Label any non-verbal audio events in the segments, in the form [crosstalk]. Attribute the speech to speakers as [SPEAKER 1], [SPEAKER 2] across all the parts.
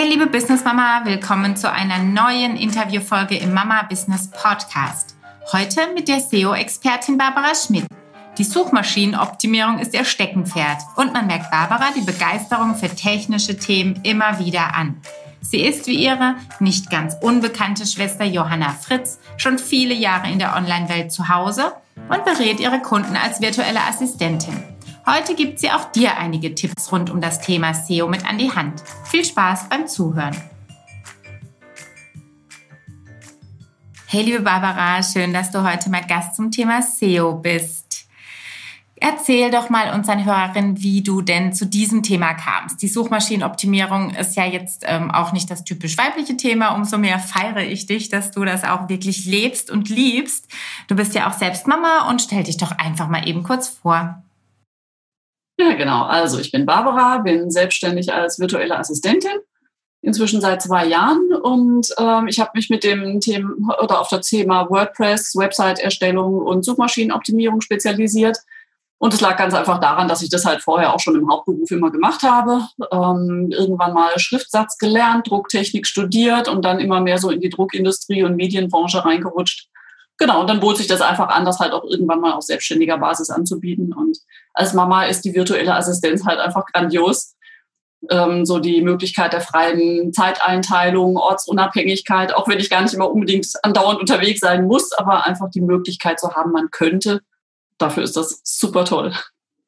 [SPEAKER 1] Hey liebe Business Mama, willkommen zu einer neuen Interviewfolge im Mama Business Podcast. Heute mit der SEO-Expertin Barbara Schmidt. Die Suchmaschinenoptimierung ist ihr Steckenpferd und man merkt Barbara die Begeisterung für technische Themen immer wieder an. Sie ist wie ihre nicht ganz unbekannte Schwester Johanna Fritz schon viele Jahre in der Online-Welt zu Hause und berät ihre Kunden als virtuelle Assistentin. Heute gibt sie auch dir einige Tipps rund um das Thema SEO mit an die Hand. Viel Spaß beim Zuhören. Hey liebe Barbara, schön, dass du heute mal Gast zum Thema SEO bist. Erzähl doch mal unseren Hörerinnen, wie du denn zu diesem Thema kamst. Die Suchmaschinenoptimierung ist ja jetzt ähm, auch nicht das typisch weibliche Thema. Umso mehr feiere ich dich, dass du das auch wirklich lebst und liebst. Du bist ja auch selbst Mama und stell dich doch einfach mal eben kurz vor.
[SPEAKER 2] Ja, genau. Also ich bin Barbara, bin selbstständig als virtuelle Assistentin, inzwischen seit zwei Jahren und ähm, ich habe mich mit dem Thema oder auf das Thema WordPress, Website-Erstellung und Suchmaschinenoptimierung spezialisiert. Und es lag ganz einfach daran, dass ich das halt vorher auch schon im Hauptberuf immer gemacht habe. Ähm, irgendwann mal Schriftsatz gelernt, Drucktechnik studiert und dann immer mehr so in die Druckindustrie und Medienbranche reingerutscht genau, und dann bot sich das einfach an, das halt auch irgendwann mal auf selbstständiger Basis anzubieten. Und als Mama ist die virtuelle Assistenz halt einfach grandios. Ähm, so die Möglichkeit der freien Zeiteinteilung, Ortsunabhängigkeit, auch wenn ich gar nicht immer unbedingt andauernd unterwegs sein muss, aber einfach die Möglichkeit zu haben, man könnte. Dafür ist das super toll.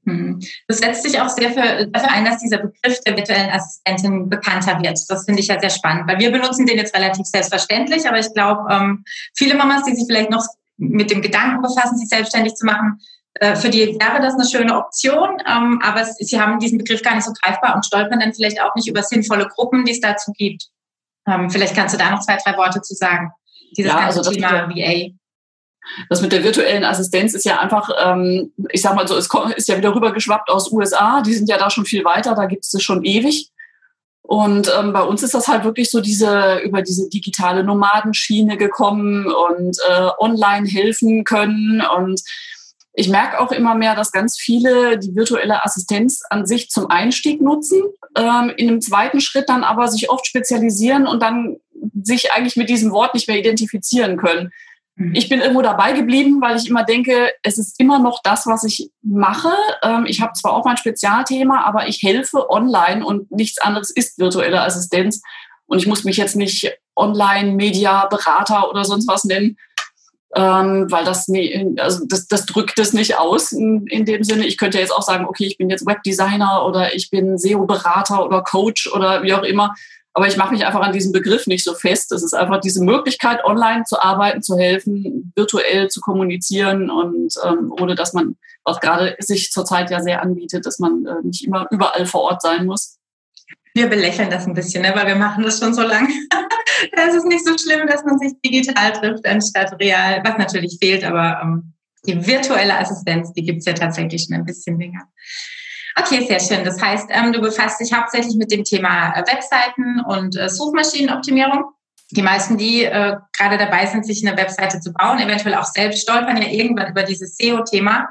[SPEAKER 1] Mhm. Das setzt sich auch sehr für, dafür ein, dass dieser Begriff der virtuellen Assistentin bekannter wird. Das finde ich ja sehr spannend, weil wir benutzen den jetzt relativ selbstverständlich, aber ich glaube, ähm, viele Mamas, die sich vielleicht noch mit dem Gedanken befassen, sich selbstständig zu machen, äh, für die wäre das eine schöne Option, ähm, aber sie haben diesen Begriff gar nicht so greifbar und stolpern dann vielleicht auch nicht über sinnvolle Gruppen, die es dazu gibt. Ähm, vielleicht kannst du da noch zwei, drei Worte zu sagen.
[SPEAKER 2] Dieses ja, ganze also Thema VA. Das mit der virtuellen Assistenz ist ja einfach, ähm, ich sag mal so, es ist ja wieder rübergeschwappt aus USA. Die sind ja da schon viel weiter, da gibt es das schon ewig. Und ähm, bei uns ist das halt wirklich so diese über diese digitale Nomadenschiene gekommen und äh, online helfen können. Und ich merke auch immer mehr, dass ganz viele die virtuelle Assistenz an sich zum Einstieg nutzen, ähm, in einem zweiten Schritt dann aber sich oft spezialisieren und dann sich eigentlich mit diesem Wort nicht mehr identifizieren können. Mhm. Ich bin irgendwo dabei geblieben, weil ich immer denke, es ist immer noch das, was ich mache. Ähm, ich habe zwar auch mein Spezialthema, aber ich helfe online und nichts anderes ist virtuelle Assistenz. Und ich muss mich jetzt nicht Online-Media-Berater oder sonst was nennen, ähm, weil das, also das, das drückt es nicht aus in, in dem Sinne. Ich könnte jetzt auch sagen, okay, ich bin jetzt Webdesigner oder ich bin SEO-Berater oder Coach oder wie auch immer. Aber ich mache mich einfach an diesem Begriff nicht so fest. Es ist einfach diese Möglichkeit, online zu arbeiten, zu helfen, virtuell zu kommunizieren und ähm, ohne dass man, was gerade sich zurzeit ja sehr anbietet, dass man äh, nicht immer überall vor Ort sein muss.
[SPEAKER 1] Wir belächeln das ein bisschen, ne? weil wir machen das schon so lange. [laughs] es ist nicht so schlimm, dass man sich digital trifft anstatt real, was natürlich fehlt, aber ähm, die virtuelle Assistenz, die gibt es ja tatsächlich schon ein bisschen länger. Okay, sehr schön. Das heißt, ähm, du befasst dich hauptsächlich mit dem Thema äh, Webseiten und äh, Suchmaschinenoptimierung. Die meisten, die äh, gerade dabei sind, sich eine Webseite zu bauen, eventuell auch selbst stolpern ja irgendwann über dieses SEO-Thema,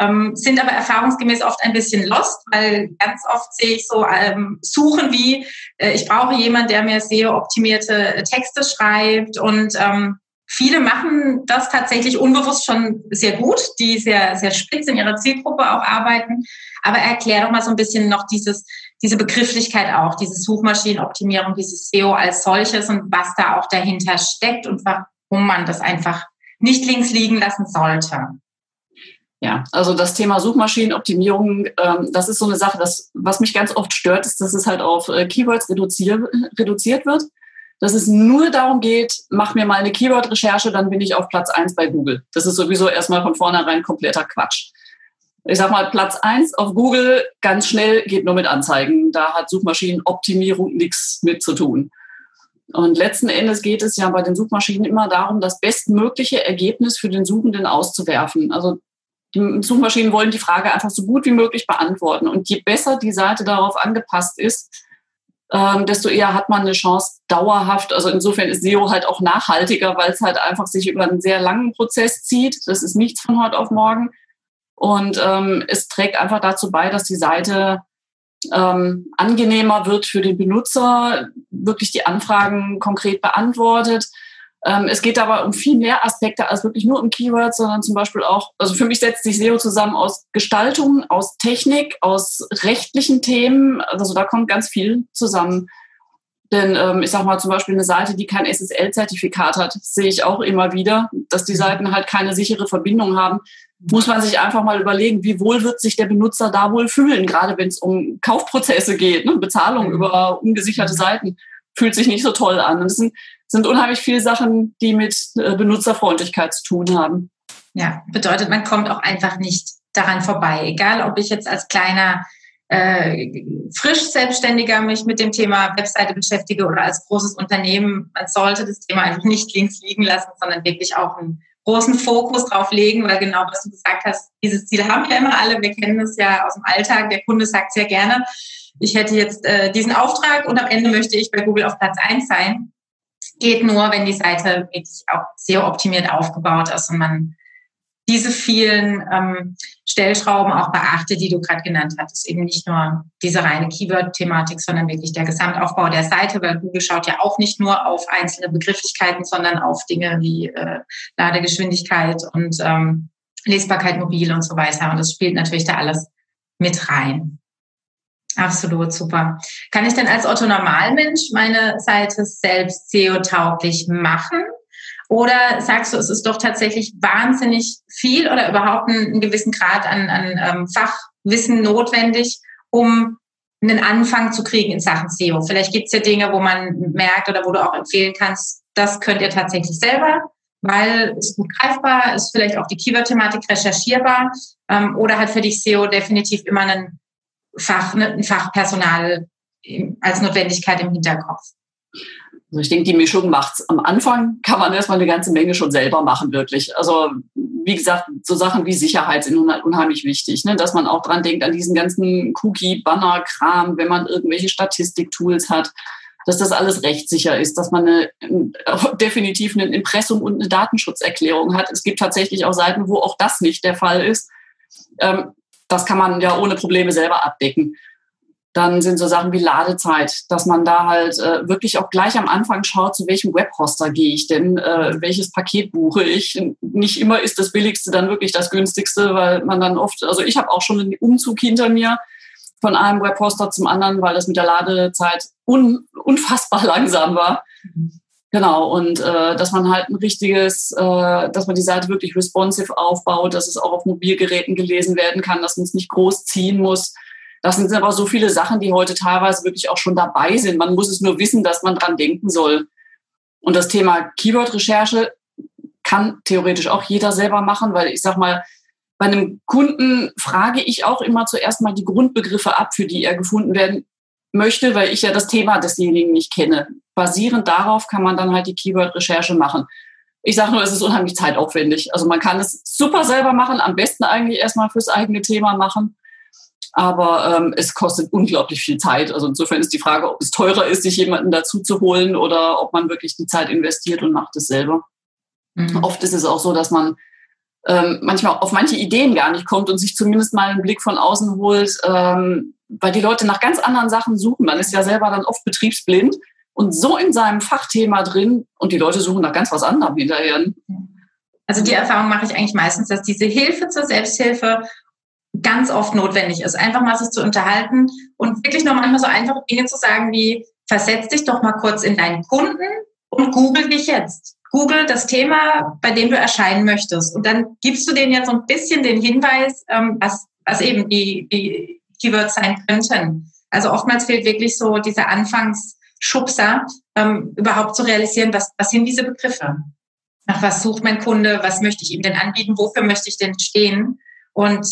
[SPEAKER 1] ähm, sind aber erfahrungsgemäß oft ein bisschen lost, weil ganz oft sehe ich so ähm, Suchen wie, äh, ich brauche jemanden, der mir SEO-optimierte Texte schreibt und ähm, Viele machen das tatsächlich unbewusst schon sehr gut, die sehr, sehr spitz in ihrer Zielgruppe auch arbeiten. Aber erklär doch mal so ein bisschen noch dieses, diese Begrifflichkeit auch, diese Suchmaschinenoptimierung, dieses SEO als solches und was da auch dahinter steckt und warum man das einfach nicht links liegen lassen sollte.
[SPEAKER 2] Ja, also das Thema Suchmaschinenoptimierung, ähm, das ist so eine Sache, das, was mich ganz oft stört, ist, dass es halt auf äh, Keywords reduziert, reduziert wird dass es nur darum geht, mach mir mal eine Keyword-Recherche, dann bin ich auf Platz eins bei Google. Das ist sowieso erstmal von vornherein kompletter Quatsch. Ich sag mal, Platz eins auf Google ganz schnell geht nur mit Anzeigen. Da hat Suchmaschinenoptimierung nichts mit zu tun. Und letzten Endes geht es ja bei den Suchmaschinen immer darum, das bestmögliche Ergebnis für den Suchenden auszuwerfen. Also die Suchmaschinen wollen die Frage einfach so gut wie möglich beantworten. Und je besser die Seite darauf angepasst ist, ähm, desto eher hat man eine Chance dauerhaft. Also insofern ist SEO halt auch nachhaltiger, weil es halt einfach sich über einen sehr langen Prozess zieht. Das ist nichts von heute auf morgen. Und ähm, es trägt einfach dazu bei, dass die Seite ähm, angenehmer wird für den Benutzer, wirklich die Anfragen konkret beantwortet. Ähm, es geht aber um viel mehr Aspekte als wirklich nur um Keywords, sondern zum Beispiel auch, also für mich setzt sich SEO zusammen aus Gestaltung, aus Technik, aus rechtlichen Themen. Also da kommt ganz viel zusammen. Denn ähm, ich sage mal zum Beispiel eine Seite, die kein SSL-Zertifikat hat, sehe ich auch immer wieder, dass die Seiten halt keine sichere Verbindung haben. Muss man sich einfach mal überlegen, wie wohl wird sich der Benutzer da wohl fühlen, gerade wenn es um Kaufprozesse geht, ne? Bezahlung über ungesicherte Seiten fühlt sich nicht so toll an. Und es sind, sind unheimlich viele Sachen, die mit äh, Benutzerfreundlichkeit zu tun haben.
[SPEAKER 1] Ja, bedeutet, man kommt auch einfach nicht daran vorbei. Egal, ob ich jetzt als kleiner äh, frisch Selbstständiger mich mit dem Thema Webseite beschäftige oder als großes Unternehmen, man sollte das Thema einfach nicht links liegen lassen, sondern wirklich auch einen großen Fokus drauf legen, weil genau was du gesagt hast, dieses Ziel haben ja immer alle. Wir kennen das ja aus dem Alltag. Der Kunde sagt sehr gerne, ich hätte jetzt äh, diesen Auftrag und am Ende möchte ich bei Google auf Platz eins sein. Geht nur, wenn die Seite wirklich auch sehr optimiert aufgebaut ist und man diese vielen ähm, Stellschrauben auch beachte, die du gerade genannt hattest. Eben nicht nur diese reine Keyword-Thematik, sondern wirklich der Gesamtaufbau der Seite, weil Google schaut ja auch nicht nur auf einzelne Begrifflichkeiten, sondern auf Dinge wie äh, Ladegeschwindigkeit und ähm, Lesbarkeit mobil und so weiter. Und das spielt natürlich da alles mit rein. Absolut super. Kann ich denn als Otto Normalmensch meine Seite selbst SEO-tauglich machen? Oder sagst du, es ist doch tatsächlich wahnsinnig viel oder überhaupt einen, einen gewissen Grad an, an ähm, Fachwissen notwendig, um einen Anfang zu kriegen in Sachen SEO? Vielleicht gibt es ja Dinge, wo man merkt oder wo du auch empfehlen kannst, das könnt ihr tatsächlich selber, weil es gut greifbar ist, vielleicht auch die Keyword-Thematik recherchierbar ähm, oder hat für dich SEO definitiv immer einen Fach, ne, Fachpersonal als Notwendigkeit im Hinterkopf?
[SPEAKER 2] Also ich denke, die Mischung macht's. Am Anfang kann man erstmal eine ganze Menge schon selber machen, wirklich. Also wie gesagt, so Sachen wie Sicherheit sind unheimlich wichtig, ne? dass man auch dran denkt an diesen ganzen Cookie-Banner-Kram, wenn man irgendwelche Statistik-Tools hat, dass das alles rechtssicher ist, dass man eine, [laughs] definitiv ein Impressum und eine Datenschutzerklärung hat. Es gibt tatsächlich auch Seiten, wo auch das nicht der Fall ist. Ähm, das kann man ja ohne Probleme selber abdecken. Dann sind so Sachen wie Ladezeit, dass man da halt äh, wirklich auch gleich am Anfang schaut, zu welchem Webhoster gehe ich denn, äh, welches Paket buche ich. Nicht immer ist das billigste dann wirklich das günstigste, weil man dann oft, also ich habe auch schon einen Umzug hinter mir von einem Webhoster zum anderen, weil das mit der Ladezeit un, unfassbar [laughs] langsam war. Mhm. Genau, und äh, dass man halt ein richtiges, äh, dass man die Seite wirklich responsive aufbaut, dass es auch auf Mobilgeräten gelesen werden kann, dass man es nicht groß ziehen muss. Das sind aber so viele Sachen, die heute teilweise wirklich auch schon dabei sind. Man muss es nur wissen, dass man dran denken soll. Und das Thema Keyword-Recherche kann theoretisch auch jeder selber machen, weil ich sag mal, bei einem Kunden frage ich auch immer zuerst mal die Grundbegriffe ab, für die er gefunden werden möchte, weil ich ja das Thema desjenigen nicht kenne. Basierend darauf kann man dann halt die Keyword-Recherche machen. Ich sage nur, es ist unheimlich zeitaufwendig. Also man kann es super selber machen, am besten eigentlich erstmal fürs eigene Thema machen. Aber ähm, es kostet unglaublich viel Zeit. Also insofern ist die Frage, ob es teurer ist, sich jemanden dazu zu holen oder ob man wirklich die Zeit investiert und macht es selber. Mhm. Oft ist es auch so, dass man ähm, manchmal auf manche Ideen gar nicht kommt und sich zumindest mal einen Blick von außen holt, ähm, weil die Leute nach ganz anderen Sachen suchen. Man ist ja selber dann oft betriebsblind und so in seinem Fachthema drin und die Leute suchen nach ganz was anderem hinterher.
[SPEAKER 1] Also die Erfahrung mache ich eigentlich meistens, dass diese Hilfe zur Selbsthilfe ganz oft notwendig ist, einfach mal sich zu unterhalten und wirklich noch manchmal so einfache Dinge zu sagen wie, versetz dich doch mal kurz in deinen Kunden und google dich jetzt. Google das Thema, bei dem du erscheinen möchtest. Und dann gibst du denen jetzt so ein bisschen den Hinweis, ähm, was, was eben die, die Keywords sein könnten. Also oftmals fehlt wirklich so dieser Anfangsschubser, ähm, überhaupt zu realisieren, was, was sind diese Begriffe? Nach was sucht mein Kunde? Was möchte ich ihm denn anbieten? Wofür möchte ich denn stehen? Und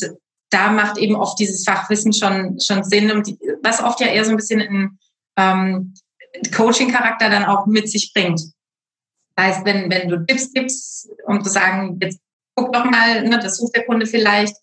[SPEAKER 1] da macht eben oft dieses Fachwissen schon, schon Sinn, und die, was oft ja eher so ein bisschen einen ähm, Coaching-Charakter dann auch mit sich bringt. Das heißt, wenn, wenn du Tipps gibst, um zu sagen, jetzt guck doch mal, ne, das sucht der Kunde vielleicht,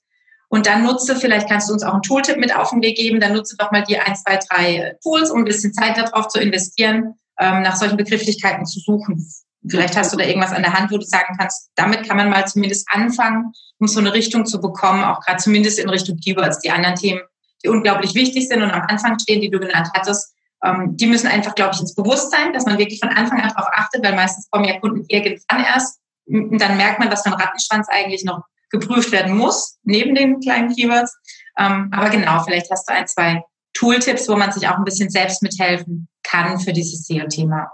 [SPEAKER 1] und dann nutze, vielleicht kannst du uns auch einen Tooltip mit auf den Weg geben, dann nutze doch mal die ein, zwei, drei Tools, um ein bisschen Zeit darauf zu investieren, ähm, nach solchen Begrifflichkeiten zu suchen. Vielleicht hast du da irgendwas an der Hand, wo du sagen kannst, damit kann man mal zumindest anfangen, um so eine Richtung zu bekommen, auch gerade zumindest in Richtung Keywords. Die anderen Themen, die unglaublich wichtig sind und am Anfang stehen, die du genannt hattest, Ähm, die müssen einfach, glaube ich, ins Bewusstsein, dass man wirklich von Anfang an darauf achtet, weil meistens kommen ja Kunden irgendwann erst. Und dann merkt man, was für ein Rattenschwanz eigentlich noch geprüft werden muss, neben den kleinen Keywords. Ähm, aber genau, vielleicht hast du ein, zwei Tooltips, wo man sich auch ein bisschen selbst mithelfen kann für dieses SEO-Thema.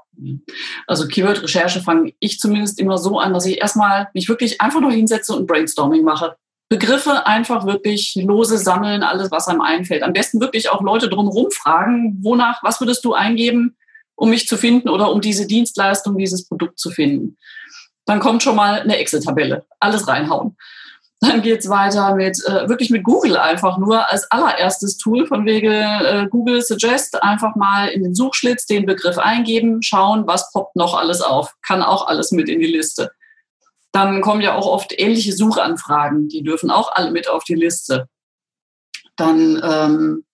[SPEAKER 2] Also Keyword-Recherche fange ich zumindest immer so an, dass ich erstmal mich wirklich einfach nur hinsetze und Brainstorming mache. Begriffe einfach wirklich lose sammeln, alles, was einem einfällt. Am besten wirklich auch Leute drumherum fragen, wonach, was würdest du eingeben, um mich zu finden oder um diese Dienstleistung, dieses Produkt zu finden. Dann kommt schon mal eine Excel-Tabelle. Alles reinhauen. Dann geht's weiter mit äh, wirklich mit Google einfach nur als allererstes Tool von wegen äh, Google Suggest einfach mal in den Suchschlitz den Begriff eingeben, schauen, was poppt noch alles auf. Kann auch alles mit in die Liste. Dann kommen ja auch oft ähnliche Suchanfragen, die dürfen auch alle mit auf die Liste. Dann ähm,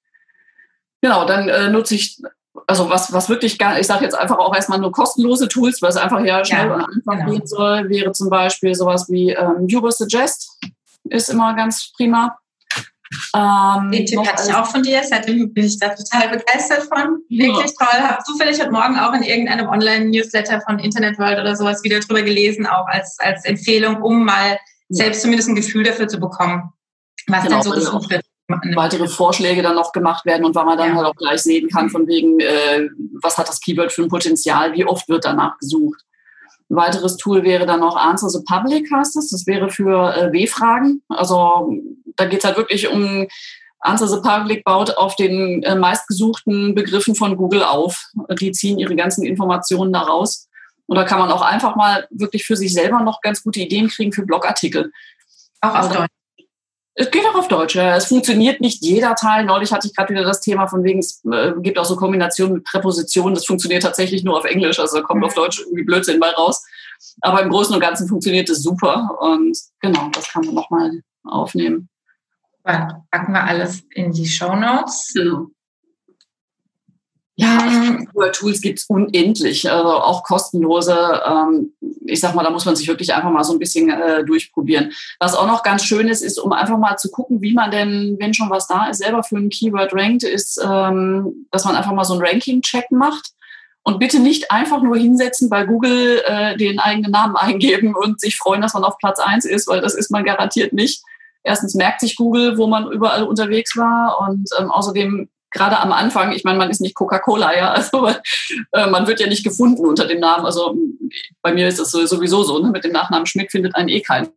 [SPEAKER 2] genau, dann äh, nutze ich also was, was wirklich gar, ich sage jetzt einfach auch erstmal nur kostenlose Tools, weil es einfach ja schnell ja, und einfach genau. gehen soll, wäre zum Beispiel sowas wie ähm, Uber Suggest, ist immer ganz prima.
[SPEAKER 1] Ähm, Den Tipp hatte ich auch von dir, seitdem bin ich da total begeistert von. Wirklich ja. toll. Habe zufällig heute Morgen auch in irgendeinem Online-Newsletter von Internet World oder sowas wieder drüber gelesen, auch als, als Empfehlung, um mal selbst zumindest ein Gefühl dafür zu bekommen, was genau, dann so gesucht wird
[SPEAKER 2] weitere Vorschläge dann noch gemacht werden und weil man dann ja. halt auch gleich sehen kann, von wegen, äh, was hat das Keyword für ein Potenzial, wie oft wird danach gesucht. Ein weiteres Tool wäre dann noch Answer the Public, heißt das. Das wäre für äh, W-Fragen. Also da geht es halt wirklich um Answer the Public baut auf den äh, meistgesuchten Begriffen von Google auf. Die ziehen ihre ganzen Informationen da raus. Und da kann man auch einfach mal wirklich für sich selber noch ganz gute Ideen kriegen für Blogartikel.
[SPEAKER 1] Auch auf also, Deutsch.
[SPEAKER 2] Es geht auch auf Deutsch. Ja. Es funktioniert nicht jeder Teil. Neulich hatte ich gerade wieder das Thema von wegen, es äh, gibt auch so Kombinationen mit Präpositionen. Das funktioniert tatsächlich nur auf Englisch. Also kommt mhm. auf Deutsch irgendwie Blödsinn bei raus. Aber im Großen und Ganzen funktioniert es super. Und genau, das kann man nochmal aufnehmen.
[SPEAKER 1] Dann packen wir alles in die Show Notes. Genau.
[SPEAKER 2] Ja, Tools gibt es unendlich, also auch kostenlose. Ähm, ich sag mal, da muss man sich wirklich einfach mal so ein bisschen äh, durchprobieren. Was auch noch ganz schön ist, ist, um einfach mal zu gucken, wie man denn, wenn schon was da ist, selber für ein Keyword rankt, ist, ähm, dass man einfach mal so einen Ranking-Check macht. Und bitte nicht einfach nur hinsetzen bei Google, äh, den eigenen Namen eingeben und sich freuen, dass man auf Platz eins ist, weil das ist man garantiert nicht. Erstens merkt sich Google, wo man überall unterwegs war und ähm, außerdem gerade am Anfang, ich meine, man ist nicht Coca-Cola, ja, also äh, man wird ja nicht gefunden unter dem Namen. Also bei mir ist das sowieso so, ne? mit dem Nachnamen Schmidt findet einen eh keinen.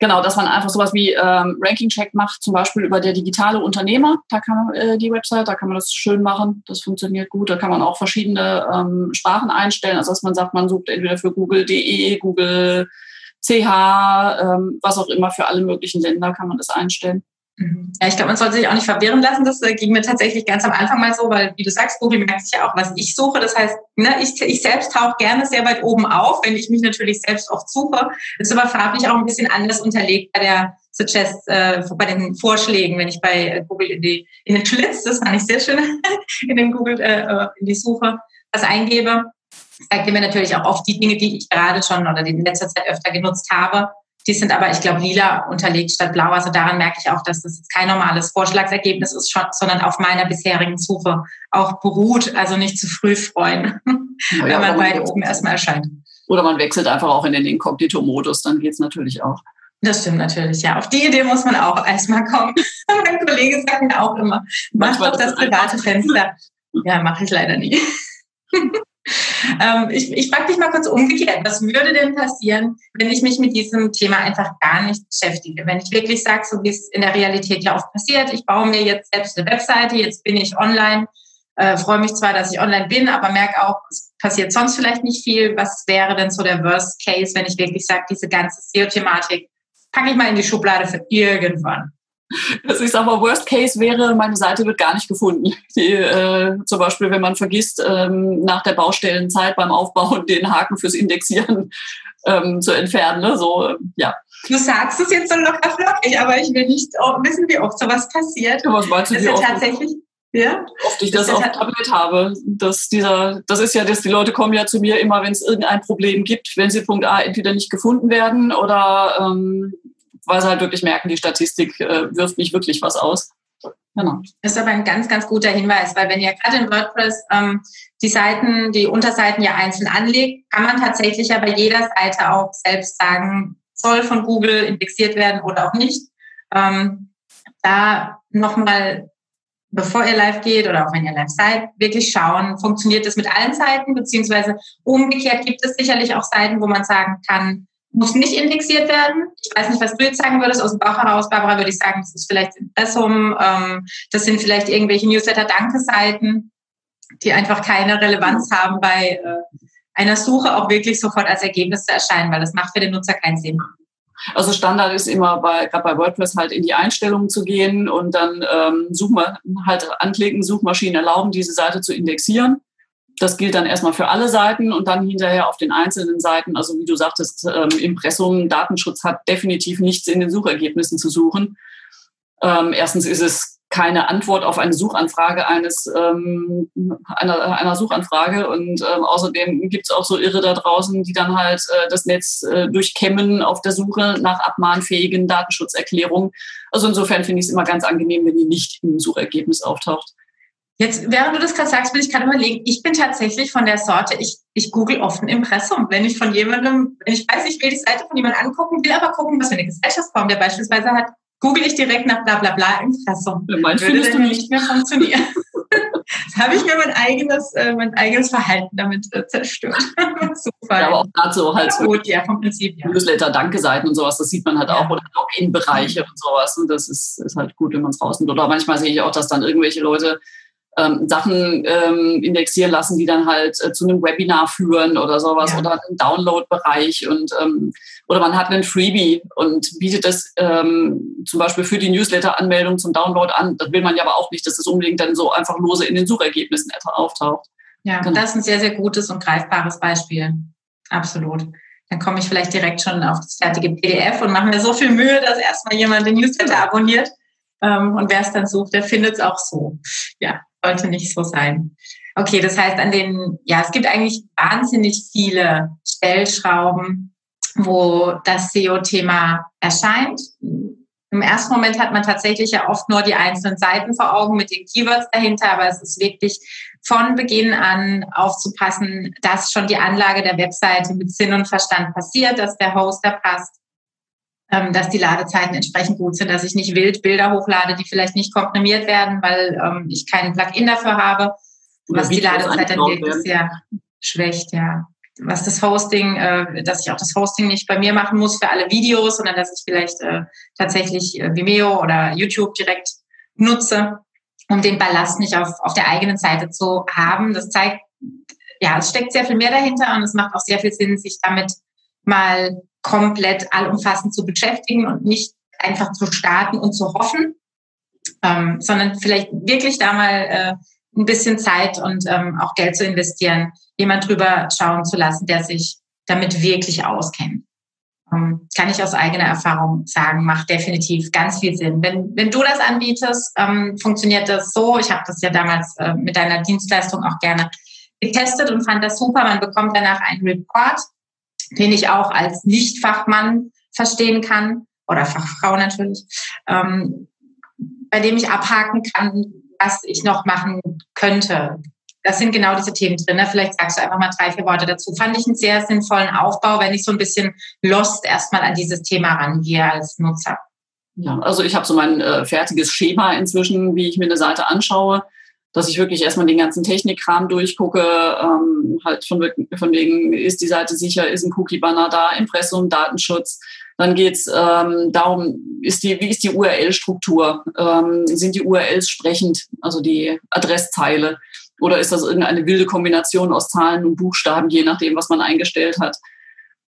[SPEAKER 2] Genau, dass man einfach sowas wie ähm, Ranking-Check macht, zum Beispiel über der digitale Unternehmer. Da kann man äh, die Website, da kann man das schön machen. Das funktioniert gut. Da kann man auch verschiedene ähm, Sprachen einstellen. Also dass man sagt, man sucht entweder für Google.de, Google CH, ähm, was auch immer für alle möglichen Länder kann man das einstellen.
[SPEAKER 1] Mhm. Ja, ich glaube, man sollte sich auch nicht verwirren lassen. Das äh, ging mir tatsächlich ganz am Anfang mal so, weil, wie du sagst, Google merkt sich ja auch, was ich suche. Das heißt, ne, ich, ich selbst tauche gerne sehr weit oben auf, wenn ich mich natürlich selbst oft suche. Ist aber farblich auch ein bisschen anders unterlegt bei der Suggest, äh, bei den Vorschlägen, wenn ich bei äh, Google in, die, in den Schlitz, das fand ich sehr schön, [laughs] in den Google, äh, äh, in die Suche was eingebe. Zeigt mir natürlich auch oft die Dinge, die ich gerade schon oder die in letzter Zeit öfter genutzt habe die sind aber, ich glaube, lila unterlegt statt blau. Also daran merke ich auch, dass das kein normales Vorschlagsergebnis ist, schon, sondern auf meiner bisherigen Suche auch beruht. Also nicht zu früh freuen, [laughs] ja, wenn man bei oben erstmal erscheint.
[SPEAKER 2] Oder man wechselt einfach auch in den Inkognito-Modus, dann geht's natürlich auch.
[SPEAKER 1] Das stimmt natürlich, ja. Auf die Idee muss man auch erstmal kommen. [laughs] mein Kollege sagt mir auch immer, mach doch das private Fenster. Ja, mache ich leider nie. [laughs] Ähm, ich ich frage dich mal kurz umgekehrt, was würde denn passieren, wenn ich mich mit diesem Thema einfach gar nicht beschäftige? Wenn ich wirklich sage, so wie es in der Realität ja oft passiert, ich baue mir jetzt selbst eine Webseite, jetzt bin ich online, äh, freue mich zwar, dass ich online bin, aber merke auch, es passiert sonst vielleicht nicht viel. Was wäre denn so der Worst Case, wenn ich wirklich sage, diese ganze SEO-Thematik packe ich mal in die Schublade für irgendwann?
[SPEAKER 2] Also ich sage mal, Worst Case wäre, meine Seite wird gar nicht gefunden. Die, äh, zum Beispiel, wenn man vergisst, ähm, nach der Baustellenzeit beim Aufbauen [laughs] den Haken fürs Indexieren ähm, zu entfernen. Ne? So, ja.
[SPEAKER 1] Du sagst es jetzt so locker flockig, aber ich will nicht wissen, wie oft sowas passiert.
[SPEAKER 2] was meinst du,
[SPEAKER 1] wie oft, tatsächlich, ja?
[SPEAKER 2] oft ich das, das auf dem Tablet habe. Dass dieser, das ist ja, dass die Leute kommen ja zu mir immer, wenn es irgendein Problem gibt, wenn sie Punkt A entweder nicht gefunden werden oder ähm, weil sie halt wirklich merken, die Statistik äh, wirft nicht wirklich was aus.
[SPEAKER 1] Genau. Das ist aber ein ganz, ganz guter Hinweis, weil wenn ihr gerade in WordPress ähm, die Seiten, die Unterseiten ja einzeln anlegt, kann man tatsächlich ja bei jeder Seite auch selbst sagen, soll von Google indexiert werden oder auch nicht. Ähm, da nochmal, bevor ihr live geht oder auch wenn ihr live seid, wirklich schauen, funktioniert das mit allen Seiten, beziehungsweise umgekehrt gibt es sicherlich auch Seiten, wo man sagen kann, muss nicht indexiert werden. Ich weiß nicht, was du jetzt sagen würdest. Aus dem Bauch heraus, Barbara, würde ich sagen, das ist vielleicht Impressum, ähm, das sind vielleicht irgendwelche Newsletter-Danke-Seiten, die einfach keine Relevanz haben bei äh, einer Suche auch wirklich sofort als Ergebnis zu erscheinen, weil das macht für den Nutzer keinen Sinn.
[SPEAKER 2] Also Standard ist immer bei, gerade bei WordPress halt in die Einstellungen zu gehen und dann ähm, Suchma halt anklicken, Suchmaschinen erlauben, diese Seite zu indexieren das gilt dann erstmal für alle Seiten und dann hinterher auf den einzelnen Seiten. Also wie du sagtest, ähm, Impressum, Datenschutz hat definitiv nichts in den Suchergebnissen zu suchen. Ähm, erstens ist es keine Antwort auf eine Suchanfrage eines ähm, einer, einer Suchanfrage und ähm, außerdem gibt es auch so Irre da draußen, die dann halt äh, das Netz äh, durchkämmen auf der Suche nach abmahnfähigen Datenschutzerklärungen. Also insofern finde ich es immer ganz angenehm, wenn die nicht im Suchergebnis auftaucht.
[SPEAKER 1] Jetzt, während du das gerade sagst, will ich gerade überlegen, ich bin tatsächlich von der Sorte, ich, ich google oft ein Impressum. Wenn ich von jemandem, wenn ich weiß, ich will die Seite von jemandem angucken, will aber gucken, was für eine Gesellschaftsform der beispielsweise hat, google ich direkt nach bla bla bla Impressum.
[SPEAKER 2] Ja, Würde findest du nicht
[SPEAKER 1] mehr funktionieren. [laughs] das habe ich mir mein eigenes, äh, mein eigenes Verhalten damit äh, zerstört. [laughs]
[SPEAKER 2] Super. Ja, aber auch dazu halt
[SPEAKER 1] so gut, ja, vom Prinzip,
[SPEAKER 2] ja. Newsletter, Danke-Seiten und sowas, das sieht man halt ja. auch, oder Login-Bereiche mhm. und sowas. Und das ist, ist halt gut, wenn man es rausnimmt. Oder manchmal sehe ich auch, dass dann irgendwelche Leute ähm, Sachen ähm, indexieren lassen, die dann halt äh, zu einem Webinar führen oder sowas ja. oder einen Download-Bereich und ähm, oder man hat einen Freebie und bietet das ähm, zum Beispiel für die Newsletter-Anmeldung zum Download an. Das will man ja aber auch nicht, dass das unbedingt dann so einfach lose in den Suchergebnissen auftaucht.
[SPEAKER 1] Ja, genau. das ist ein sehr, sehr gutes und greifbares Beispiel. Absolut. Dann komme ich vielleicht direkt schon auf das fertige PDF und mache mir so viel Mühe, dass erstmal jemand den Newsletter abonniert. Ähm, und wer es dann sucht, der findet es auch so. Ja, sollte nicht so sein. Okay, das heißt, an den, ja, es gibt eigentlich wahnsinnig viele Stellschrauben, wo das SEO-Thema erscheint. Im ersten Moment hat man tatsächlich ja oft nur die einzelnen Seiten vor Augen mit den Keywords dahinter, aber es ist wirklich von Beginn an aufzupassen, dass schon die Anlage der Webseite mit Sinn und Verstand passiert, dass der Hoster passt, ähm, dass die Ladezeiten entsprechend gut sind, dass ich nicht wild Bilder hochlade, die vielleicht nicht komprimiert werden, weil ähm, ich keinen Plugin dafür habe. Oder was die Ladezeit dann wirklich sehr schwächt, ja. Was das Hosting, äh, dass ich auch das Hosting nicht bei mir machen muss für alle Videos, sondern dass ich vielleicht äh, tatsächlich äh, Vimeo oder YouTube direkt nutze, um den Ballast nicht auf, auf der eigenen Seite zu haben. Das zeigt, ja, es steckt sehr viel mehr dahinter und es macht auch sehr viel Sinn, sich damit mal komplett allumfassend zu beschäftigen und nicht einfach zu starten und zu hoffen, ähm, sondern vielleicht wirklich da mal äh, ein bisschen Zeit und ähm, auch Geld zu investieren, jemand drüber schauen zu lassen, der sich damit wirklich auskennt. Ähm, kann ich aus eigener Erfahrung sagen, macht definitiv ganz viel Sinn. Wenn, wenn du das anbietest, ähm, funktioniert das so. Ich habe das ja damals äh, mit deiner Dienstleistung auch gerne getestet und fand das super. Man bekommt danach einen Report den ich auch als Nicht-Fachmann verstehen kann oder Fachfrau natürlich, ähm, bei dem ich abhaken kann, was ich noch machen könnte. Das sind genau diese Themen drin. Ne? Vielleicht sagst du einfach mal drei, vier Worte dazu. Fand ich einen sehr sinnvollen Aufbau, wenn ich so ein bisschen lost erstmal an dieses Thema rangehe als Nutzer.
[SPEAKER 2] Ja, also ich habe so mein äh, fertiges Schema inzwischen, wie ich mir eine Seite anschaue dass ich wirklich erstmal den ganzen Technikkram durchgucke, ähm, halt von, von wegen, ist die Seite sicher, ist ein Cookie-Banner da, Impressum, Datenschutz. Dann geht's ähm, darum, ist die, wie ist die URL-Struktur? Ähm, sind die URLs sprechend, also die Adresszeile? Oder ist das irgendeine wilde Kombination aus Zahlen und Buchstaben, je nachdem, was man eingestellt hat?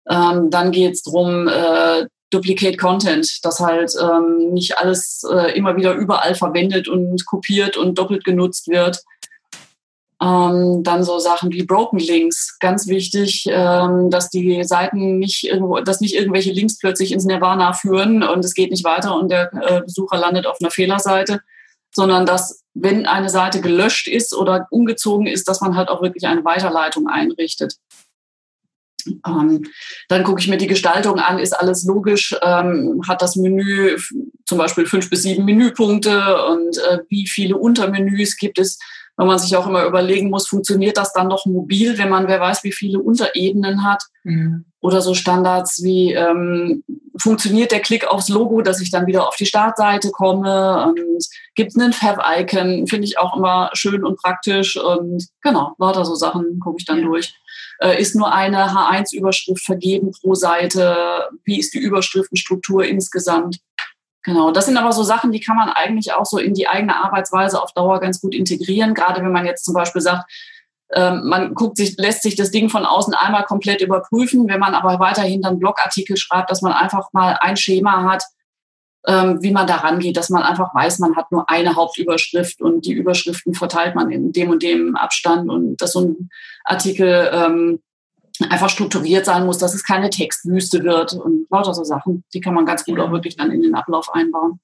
[SPEAKER 2] Ähm, dann geht's drum äh, Duplicate Content, dass halt ähm, nicht alles äh, immer wieder überall verwendet und kopiert und doppelt genutzt wird. Ähm, dann so Sachen wie Broken Links, ganz wichtig, ähm, dass die Seiten nicht irgendwo, dass nicht irgendwelche Links plötzlich ins Nirvana führen und es geht nicht weiter und der äh, Besucher landet auf einer Fehlerseite, sondern dass, wenn eine Seite gelöscht ist oder umgezogen ist, dass man halt auch wirklich eine Weiterleitung einrichtet. Ähm, dann gucke ich mir die Gestaltung an, ist alles logisch, ähm, hat das Menü zum Beispiel fünf bis sieben Menüpunkte und äh, wie viele Untermenüs gibt es, weil man sich auch immer überlegen muss, funktioniert das dann noch mobil, wenn man wer weiß, wie viele Unterebenen hat. Mhm. Oder so Standards wie, ähm, funktioniert der Klick aufs Logo, dass ich dann wieder auf die Startseite komme und gibt einen Fab-Icon, finde ich auch immer schön und praktisch und genau, lauter so Sachen gucke ich dann ja. durch. Äh, ist nur eine H1-Überschrift vergeben pro Seite? Wie ist die Überschriftenstruktur insgesamt? Genau, das sind aber so Sachen, die kann man eigentlich auch so in die eigene Arbeitsweise auf Dauer ganz gut integrieren. Gerade wenn man jetzt zum Beispiel sagt, ähm, man guckt sich, lässt sich das Ding von außen einmal komplett überprüfen. Wenn man aber weiterhin dann Blogartikel schreibt, dass man einfach mal ein Schema hat, ähm, wie man da rangeht, dass man einfach weiß, man hat nur eine Hauptüberschrift und die Überschriften verteilt man in dem und dem Abstand und dass so ein Artikel ähm, einfach strukturiert sein muss, dass es keine Textwüste wird und lauter so Sachen. Die kann man ganz gut auch wirklich dann in den Ablauf einbauen.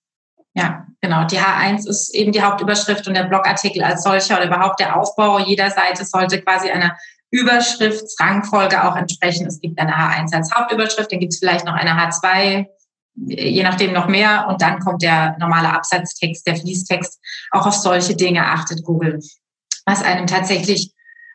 [SPEAKER 1] Ja, genau. Die H1 ist eben die Hauptüberschrift und der Blogartikel als solcher oder überhaupt der Aufbau jeder Seite sollte quasi einer Überschriftsrangfolge auch entsprechen. Es gibt eine H1 als Hauptüberschrift, dann gibt es vielleicht noch eine H2, je nachdem noch mehr und dann kommt der normale Absatztext, der Fließtext. Auch auf solche Dinge achtet Google, was einem tatsächlich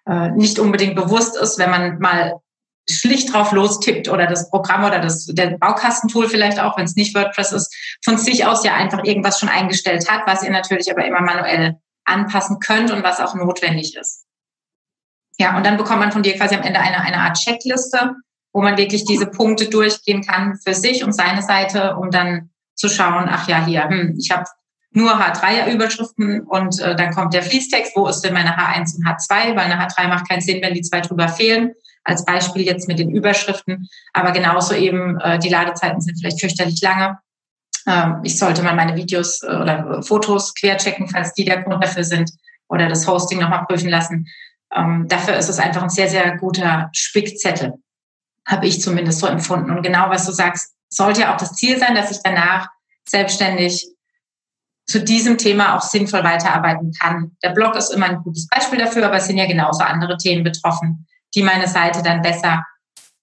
[SPEAKER 1] äh, nicht unbedingt bewusst ist, wenn man mal schlicht drauf lostippt oder das Programm oder das der Baukastentool vielleicht auch, wenn es nicht WordPress ist, von sich aus ja einfach irgendwas schon eingestellt hat, was ihr natürlich aber immer manuell anpassen könnt und was auch notwendig ist. Ja, und dann bekommt man von dir quasi am Ende eine, eine Art Checkliste, wo man wirklich diese Punkte durchgehen kann für sich und seine Seite, um dann zu schauen, ach ja, hier, hm, ich habe nur H3-Überschriften und äh, dann kommt der Fließtext, wo ist denn meine H1 und H2, weil eine H3 macht keinen Sinn, wenn die zwei drüber fehlen als Beispiel jetzt mit den Überschriften, aber genauso eben äh, die Ladezeiten sind vielleicht fürchterlich lange. Ähm, ich sollte mal meine Videos äh, oder Fotos querchecken, falls die der Grund dafür sind oder das Hosting nochmal prüfen lassen. Ähm, dafür ist es einfach ein sehr, sehr guter Spickzettel, habe ich zumindest so empfunden. Und genau was du sagst, sollte ja auch das Ziel sein, dass ich danach selbstständig zu diesem Thema auch sinnvoll weiterarbeiten kann. Der Blog ist immer ein gutes Beispiel dafür, aber es sind ja genauso andere Themen betroffen die meine Seite dann besser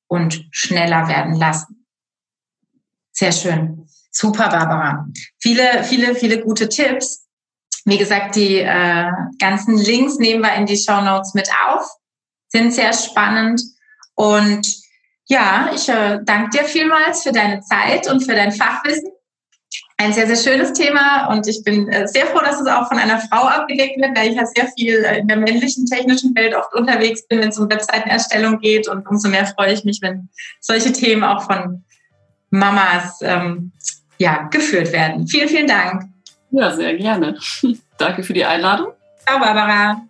[SPEAKER 1] und schneller werden lassen. Sehr schön. Super, Barbara. Viele, viele, viele gute Tipps. Wie gesagt, die äh, ganzen Links nehmen wir in die Show Notes mit auf. Sind sehr spannend. Und ja, ich äh, danke dir vielmals für deine Zeit und für dein Fachwissen ein sehr, sehr schönes Thema und ich bin äh, sehr froh, dass es auch von einer Frau abgedeckt wird, weil ich ja sehr viel äh, in der männlichen technischen Welt oft unterwegs bin, wenn es um Webseitenerstellung geht und umso mehr freue ich mich, wenn solche Themen auch von Mamas ähm, ja, geführt werden. Vielen, vielen Dank.
[SPEAKER 2] Ja, sehr gerne. [laughs] Danke für die Einladung.
[SPEAKER 1] Ciao, Barbara.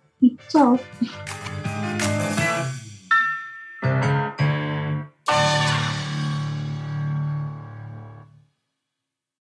[SPEAKER 2] Ciao.